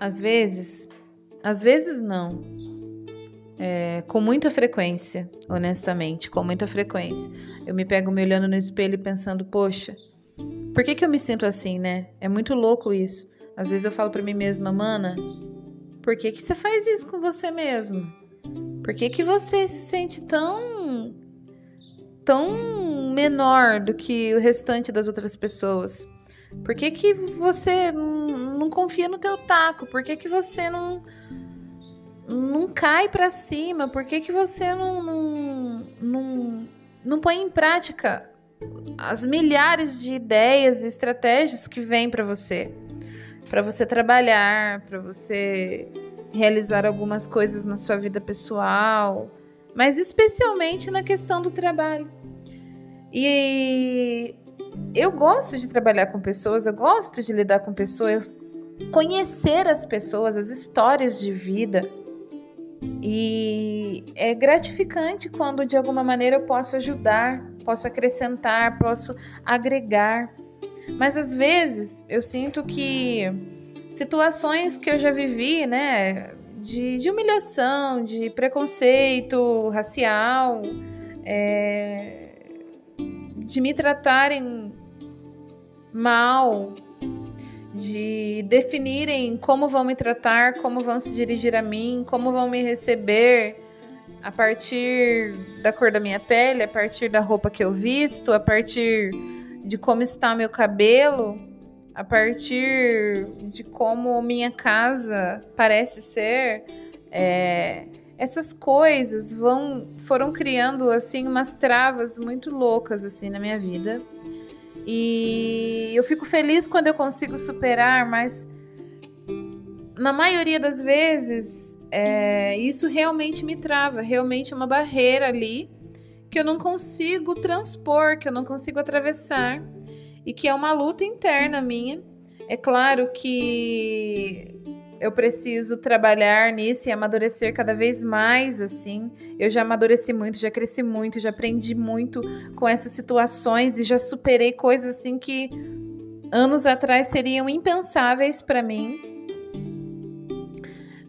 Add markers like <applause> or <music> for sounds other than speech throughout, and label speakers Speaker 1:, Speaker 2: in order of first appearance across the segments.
Speaker 1: Às vezes, às vezes não. É, com muita frequência, honestamente, com muita frequência. Eu me pego me olhando no espelho e pensando, poxa, por que, que eu me sinto assim, né? É muito louco isso. Às vezes eu falo para mim mesma, mana, por que, que você faz isso com você mesmo? Por que, que você se sente tão. tão menor do que o restante das outras pessoas? Por que, que você confia no teu taco? Por que, que você não. não cai para cima? Por que, que você não, não, não, não põe em prática as milhares de ideias e estratégias que vêm para você? Para você trabalhar, para você realizar algumas coisas na sua vida pessoal, mas especialmente na questão do trabalho. E eu gosto de trabalhar com pessoas, eu gosto de lidar com pessoas, conhecer as pessoas, as histórias de vida. E é gratificante quando de alguma maneira eu posso ajudar, posso acrescentar, posso agregar. Mas às vezes eu sinto que situações que eu já vivi, né, de, de humilhação, de preconceito racial, é, de me tratarem mal, de definirem como vão me tratar, como vão se dirigir a mim, como vão me receber a partir da cor da minha pele, a partir da roupa que eu visto, a partir de como está meu cabelo a partir de como minha casa parece ser, é, essas coisas vão foram criando assim umas travas muito loucas assim na minha vida. E eu fico feliz quando eu consigo superar, mas na maioria das vezes é, isso realmente me trava, realmente é uma barreira ali que eu não consigo transpor, que eu não consigo atravessar e que é uma luta interna minha. É claro que eu preciso trabalhar nisso e amadurecer cada vez mais, assim. Eu já amadureci muito, já cresci muito, já aprendi muito com essas situações e já superei coisas assim que anos atrás seriam impensáveis para mim.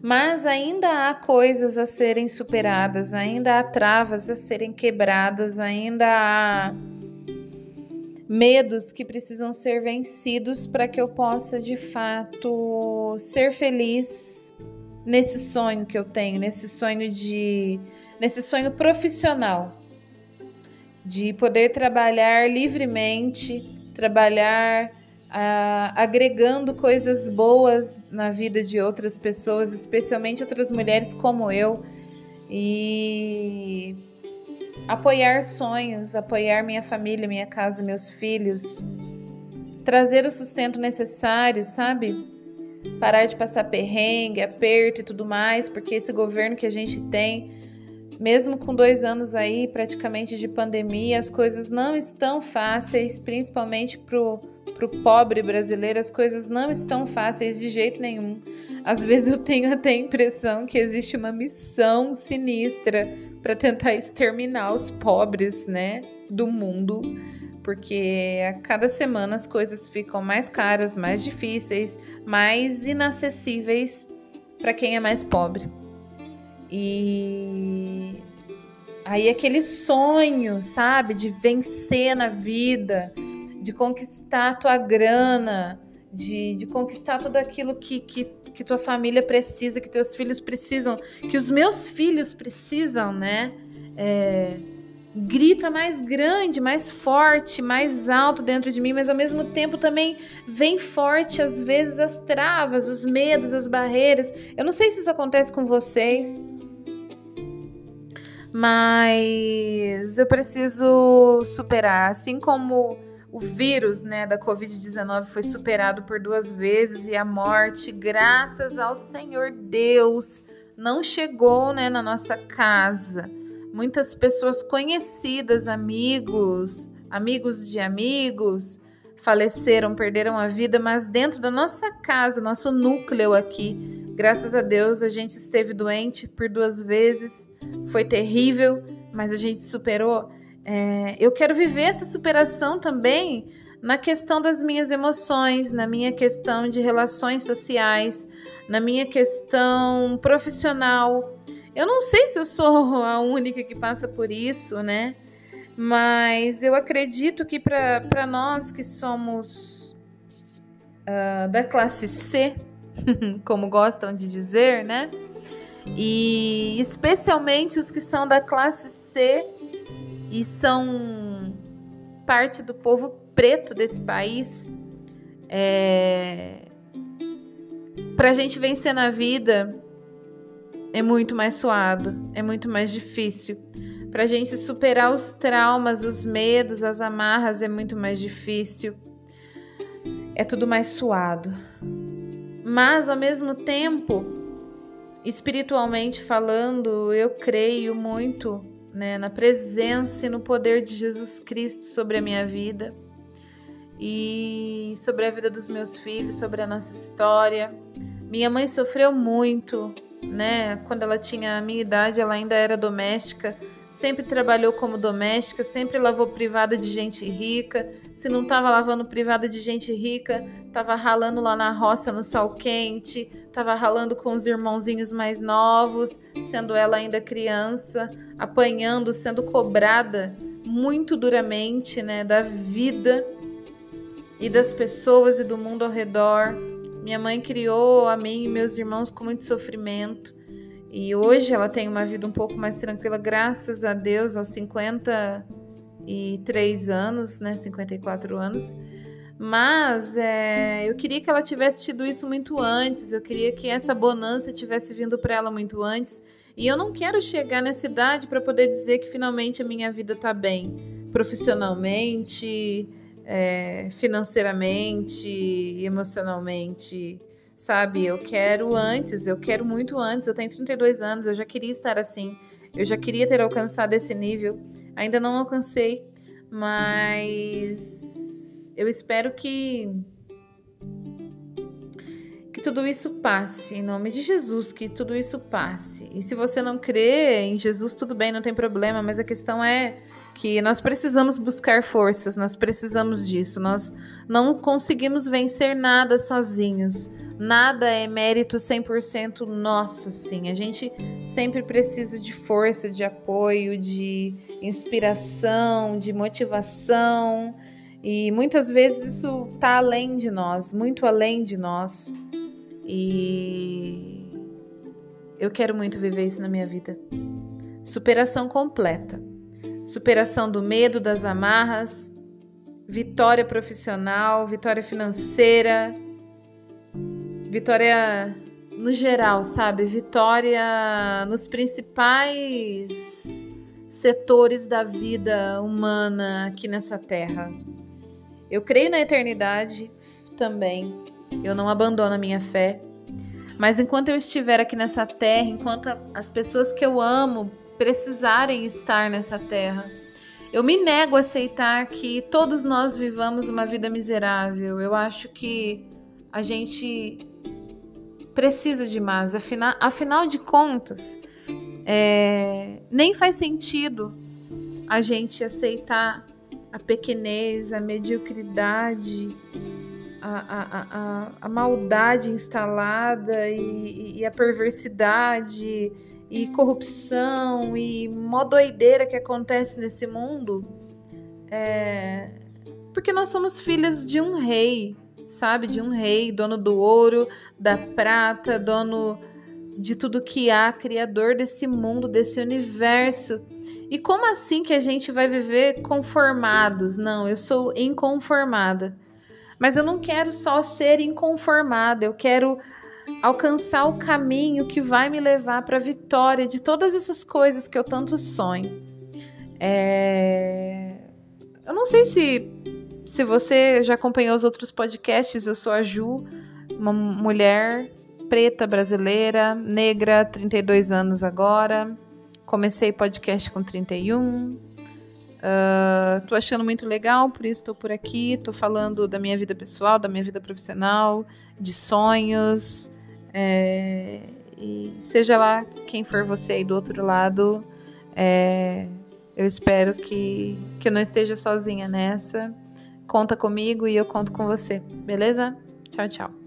Speaker 1: Mas ainda há coisas a serem superadas, ainda há travas a serem quebradas, ainda há medos que precisam ser vencidos para que eu possa de fato ser feliz nesse sonho que eu tenho, nesse sonho de nesse sonho profissional de poder trabalhar livremente, trabalhar ah, agregando coisas boas na vida de outras pessoas, especialmente outras mulheres como eu. E apoiar sonhos, apoiar minha família, minha casa, meus filhos, trazer o sustento necessário, sabe? Parar de passar perrengue, aperto e tudo mais, porque esse governo que a gente tem, mesmo com dois anos aí praticamente de pandemia, as coisas não estão fáceis, principalmente pro pro pobre brasileiro, as coisas não estão fáceis de jeito nenhum. Às vezes eu tenho até a impressão que existe uma missão sinistra para tentar exterminar os pobres, né, do mundo, porque a cada semana as coisas ficam mais caras, mais difíceis, mais inacessíveis para quem é mais pobre. E aí aquele sonho, sabe, de vencer na vida, de conquistar a tua grana, de, de conquistar tudo aquilo que, que, que tua família precisa, que teus filhos precisam, que os meus filhos precisam, né? É, grita mais grande, mais forte, mais alto dentro de mim, mas ao mesmo tempo também vem forte às vezes as travas, os medos, as barreiras. Eu não sei se isso acontece com vocês, mas eu preciso superar, assim como o vírus né, da Covid-19 foi superado por duas vezes e a morte, graças ao Senhor Deus, não chegou né, na nossa casa. Muitas pessoas conhecidas, amigos, amigos de amigos, faleceram, perderam a vida, mas dentro da nossa casa, nosso núcleo aqui, graças a Deus, a gente esteve doente por duas vezes, foi terrível, mas a gente superou. É, eu quero viver essa superação também na questão das minhas emoções, na minha questão de relações sociais, na minha questão profissional. Eu não sei se eu sou <laughs> a única que passa por isso, né? Mas eu acredito que para nós que somos uh, da classe C, <laughs> como gostam de dizer, né? E especialmente os que são da classe C e são parte do povo preto desse país, é... para a gente vencer na vida é muito mais suado, é muito mais difícil. Para a gente superar os traumas, os medos, as amarras é muito mais difícil. É tudo mais suado. Mas ao mesmo tempo, espiritualmente falando, eu creio muito né, na presença e no poder de Jesus Cristo sobre a minha vida e sobre a vida dos meus filhos, sobre a nossa história. Minha mãe sofreu muito, né? Quando ela tinha a minha idade, ela ainda era doméstica, sempre trabalhou como doméstica, sempre lavou privada de gente rica. Se não estava lavando privada de gente rica, estava ralando lá na roça no sol quente, estava ralando com os irmãozinhos mais novos, sendo ela ainda criança, apanhando, sendo cobrada muito duramente, né, da vida e das pessoas e do mundo ao redor. Minha mãe criou a mim e meus irmãos com muito sofrimento. E hoje ela tem uma vida um pouco mais tranquila, graças a Deus, aos 53 anos, né? 54 anos. Mas é, eu queria que ela tivesse tido isso muito antes, eu queria que essa bonança tivesse vindo para ela muito antes. E eu não quero chegar nessa idade para poder dizer que finalmente a minha vida está bem, profissionalmente, é, financeiramente, emocionalmente, sabe? Eu quero antes, eu quero muito antes. Eu tenho 32 anos, eu já queria estar assim, eu já queria ter alcançado esse nível. Ainda não alcancei, mas eu espero que que tudo isso passe, em nome de Jesus, que tudo isso passe. E se você não crê em Jesus, tudo bem, não tem problema, mas a questão é que nós precisamos buscar forças, nós precisamos disso. Nós não conseguimos vencer nada sozinhos. Nada é mérito 100% nosso, assim. A gente sempre precisa de força, de apoio, de inspiração, de motivação. E muitas vezes isso está além de nós, muito além de nós. E eu quero muito viver isso na minha vida. Superação completa superação do medo, das amarras, vitória profissional, vitória financeira, vitória no geral, sabe? Vitória nos principais setores da vida humana aqui nessa terra. Eu creio na eternidade também. Eu não abandono a minha fé. Mas enquanto eu estiver aqui nessa terra, enquanto as pessoas que eu amo precisarem estar nessa terra. Eu me nego a aceitar que todos nós vivamos uma vida miserável. Eu acho que a gente precisa de mais. Afinal, afinal de contas, é, nem faz sentido a gente aceitar a pequenez, a mediocridade, a, a, a, a maldade instalada e, e a perversidade e corrupção e mó doideira que acontece nesse mundo, é porque nós somos filhas de um rei, sabe? De um rei, dono do ouro, da prata, dono de tudo que há, criador desse mundo, desse universo. E como assim que a gente vai viver conformados? Não, eu sou inconformada. Mas eu não quero só ser inconformada, eu quero alcançar o caminho que vai me levar para a vitória de todas essas coisas que eu tanto sonho. É... Eu não sei se, se você já acompanhou os outros podcasts, eu sou a Ju, uma mulher preta brasileira, negra, 32 anos agora. Comecei podcast com 31. Uh, tô achando muito legal, por isso estou por aqui. Tô falando da minha vida pessoal, da minha vida profissional, de sonhos, é, e seja lá quem for você aí do outro lado, é, eu espero que, que eu não esteja sozinha nessa. Conta comigo e eu conto com você, beleza? Tchau, tchau.